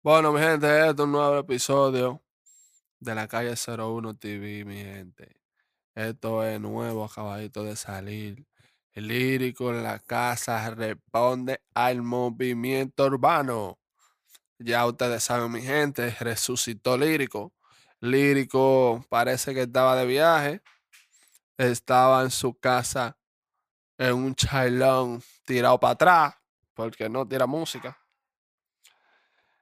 Bueno, mi gente, este es un nuevo episodio de la calle 01 TV, mi gente. Esto es nuevo, acabadito de salir. Lírico en la casa responde al movimiento urbano. Ya ustedes saben, mi gente, resucitó lírico. Lírico parece que estaba de viaje. Estaba en su casa en un chailón tirado para atrás, porque no tira música.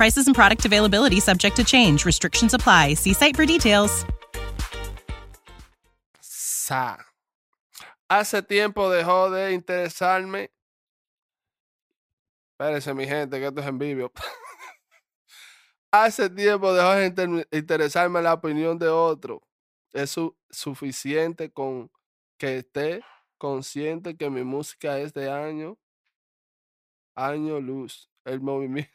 Prices and product availability subject to change. Restrictions apply. See site for details. Sa. Hace tiempo dejó de interesarme. Espérense, mi gente, que esto es en vivo. Hace tiempo dejó de inter- interesarme la opinión de otro. Es su- suficiente con que esté consciente que mi música es de año, año luz. El movimiento.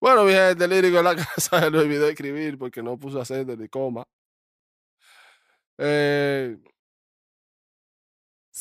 Bueno, mi gente, lírico en la casa se le olvidó escribir porque no puso acento ni coma. Eh,